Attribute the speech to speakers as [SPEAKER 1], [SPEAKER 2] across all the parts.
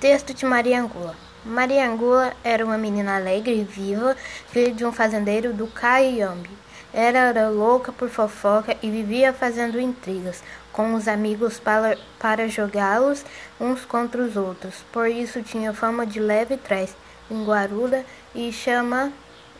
[SPEAKER 1] Texto de Maria Angula. Maria Angula era uma menina alegre e viva, filha de um fazendeiro do Caiambe. Ela era louca por fofoca e vivia fazendo intrigas com os amigos para, para jogá-los uns contra os outros. Por isso tinha fama de leve trás, linguaruda e chama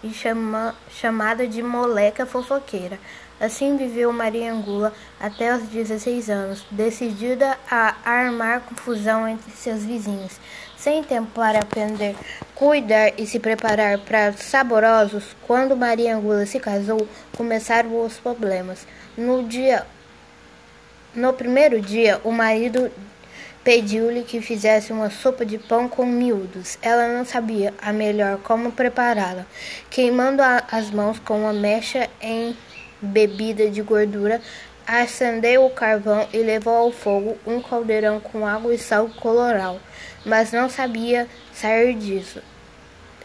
[SPEAKER 1] e chama, chamada de moleca fofoqueira. Assim viveu Maria Angula até os 16 anos, decidida a armar confusão entre seus vizinhos. Sem tempo para aprender, cuidar e se preparar para saborosos, quando Maria Angula se casou, começaram os problemas. No dia no primeiro dia, o marido pediu-lhe que fizesse uma sopa de pão com miúdos. Ela não sabia a melhor como prepará-la, queimando as mãos com uma mecha em bebida de gordura, acendeu o carvão e levou ao fogo um caldeirão com água e sal coloral, mas não sabia sair disso.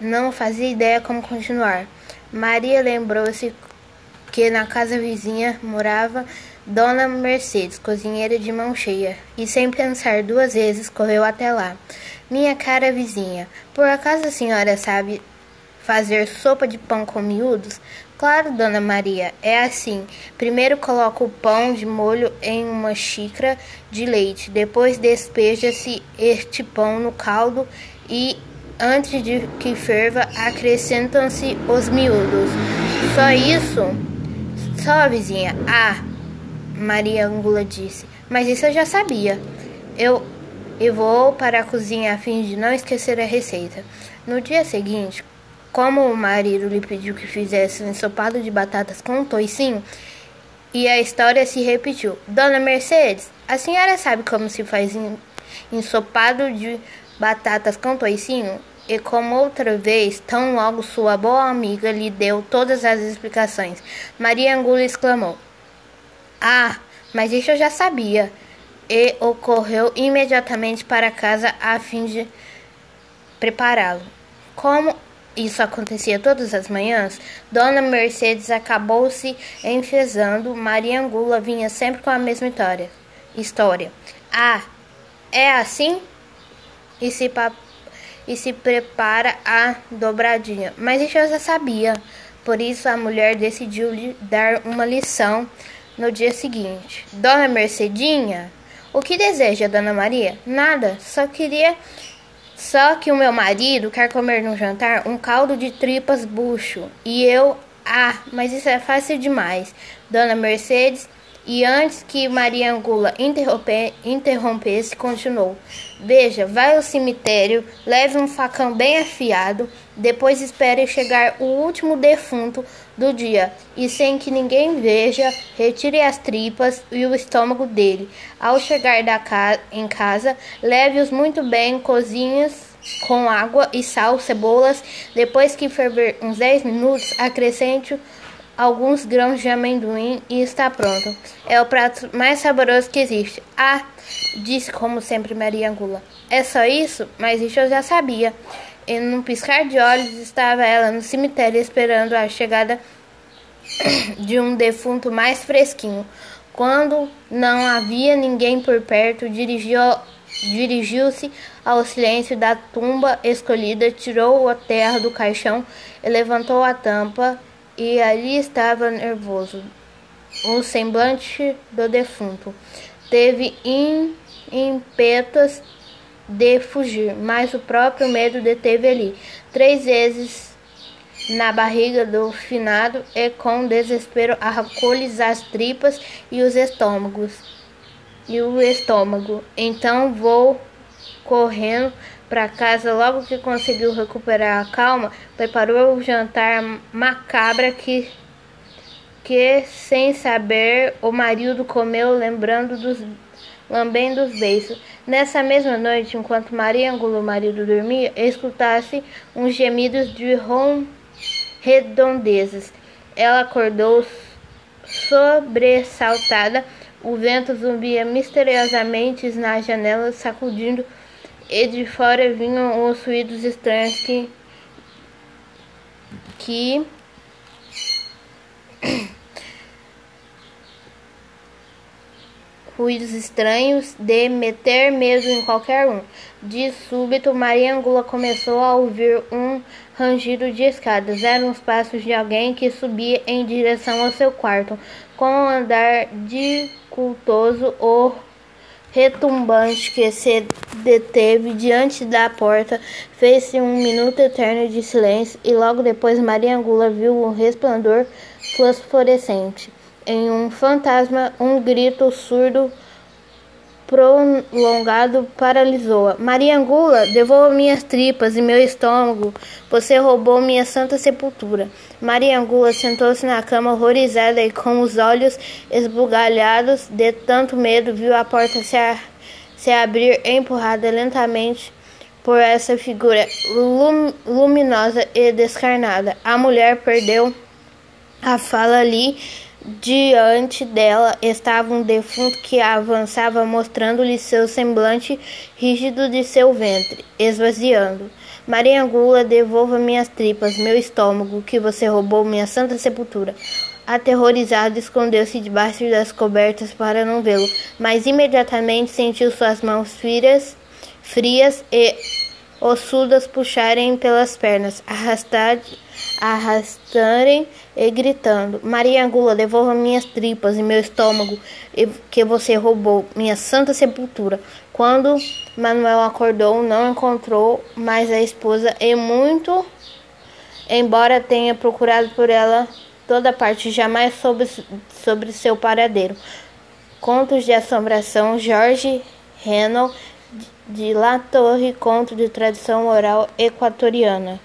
[SPEAKER 1] Não fazia ideia como continuar. Maria lembrou-se que na casa vizinha morava Dona Mercedes, cozinheira de mão cheia, e sem pensar duas vezes correu até lá. Minha cara vizinha, por acaso a senhora sabe fazer sopa de pão com miúdos? Claro, Dona Maria, é assim. Primeiro coloca o pão de molho em uma xícara de leite, depois despeja-se este pão no caldo e, antes de que ferva, acrescentam-se os miúdos. Só isso? Só, vizinha. Ah, Maria Angula disse. Mas isso eu já sabia. Eu, eu vou para a cozinha a fim de não esquecer a receita. No dia seguinte, como o marido lhe pediu que fizesse um ensopado de batatas com toicinho, e a história se repetiu. Dona Mercedes, a senhora sabe como se faz ensopado de batatas com toicinho? E como outra vez, tão logo sua boa amiga lhe deu todas as explicações, Maria Angula exclamou: Ah, mas isso eu já sabia. E ocorreu imediatamente para casa a fim de prepará-lo. Como isso acontecia todas as manhãs, Dona Mercedes acabou se enfesando. Maria Angula vinha sempre com a mesma história. história. Ah, é assim? E se, e se prepara a dobradinha. Mas isso eu já sabia. Por isso a mulher decidiu lhe dar uma lição no dia seguinte. Dona Mercedinha, o que deseja, Dona Maria? Nada, só queria só que o meu marido quer comer no jantar um caldo de tripas bucho. E eu, ah, mas isso é fácil demais. Dona Mercedes, e antes que Maria Angula interrompesse, continuou: Veja, vai ao cemitério, leve um facão bem afiado, depois espere chegar o último defunto do dia e, sem que ninguém veja, retire as tripas e o estômago dele. Ao chegar ca em casa, leve-os muito bem cozinhos com água e sal, cebolas. Depois que ferver uns 10 minutos, acrescente alguns grãos de amendoim e está pronto. É o prato mais saboroso que existe. Ah, disse como sempre Maria Angula. É só isso? Mas isso eu já sabia. E num piscar de olhos estava ela no cemitério esperando a chegada de um defunto mais fresquinho. Quando não havia ninguém por perto, dirigiu-se ao silêncio da tumba escolhida, tirou a terra do caixão e levantou a tampa e ali estava nervoso. O semblante do defunto teve ímpetos de fugir, mas o próprio medo deteve ali. Três vezes na barriga do finado e com desespero arrancou-lhes as tripas e os estômagos e o estômago. Então vou correndo para casa logo que conseguiu recuperar a calma, preparou o jantar macabra que que sem saber o marido comeu lembrando dos lambendo os beiços. Nessa mesma noite, enquanto Maria Angulo, o marido, dormia, escutasse uns gemidos de rom redondezas. Ela acordou sobressaltada. O vento zumbia misteriosamente na janela, sacudindo e de fora vinham os ruídos estranhos que que ruídos estranhos de meter medo em qualquer um. De súbito, Maria Angula começou a ouvir um rangido de escadas. Eram os passos de alguém que subia em direção ao seu quarto, com um andar dificultoso ou retumbante que se deteve diante da porta. Fez-se um minuto eterno de silêncio e logo depois Maria Angula viu um resplendor fosforescente. Em um fantasma, um grito surdo prolongado paralisou-a. Maria Angula, devolva minhas tripas e meu estômago. Você roubou minha santa sepultura. Maria Angula sentou-se na cama horrorizada e com os olhos esbugalhados de tanto medo viu a porta se, a, se abrir empurrada lentamente por essa figura lum, luminosa e descarnada. A mulher perdeu a fala ali Diante dela estava um defunto que avançava, mostrando-lhe seu semblante rígido de seu ventre, esvaziando. Maria Angula, devolva minhas tripas, meu estômago, que você roubou minha santa sepultura. Aterrorizado, escondeu-se debaixo das cobertas para não vê-lo, mas imediatamente sentiu suas mãos frias, frias e ossudas puxarem pelas pernas, arrastar, arrastarem e gritando: Maria Angula, devolva minhas tripas e meu estômago que você roubou, minha santa sepultura. Quando Manuel acordou, não encontrou mais a esposa e muito, embora tenha procurado por ela toda parte, jamais soube sobre seu paradeiro. Contos de assombração, Jorge Renan, de La Torre, conto de tradição oral equatoriana.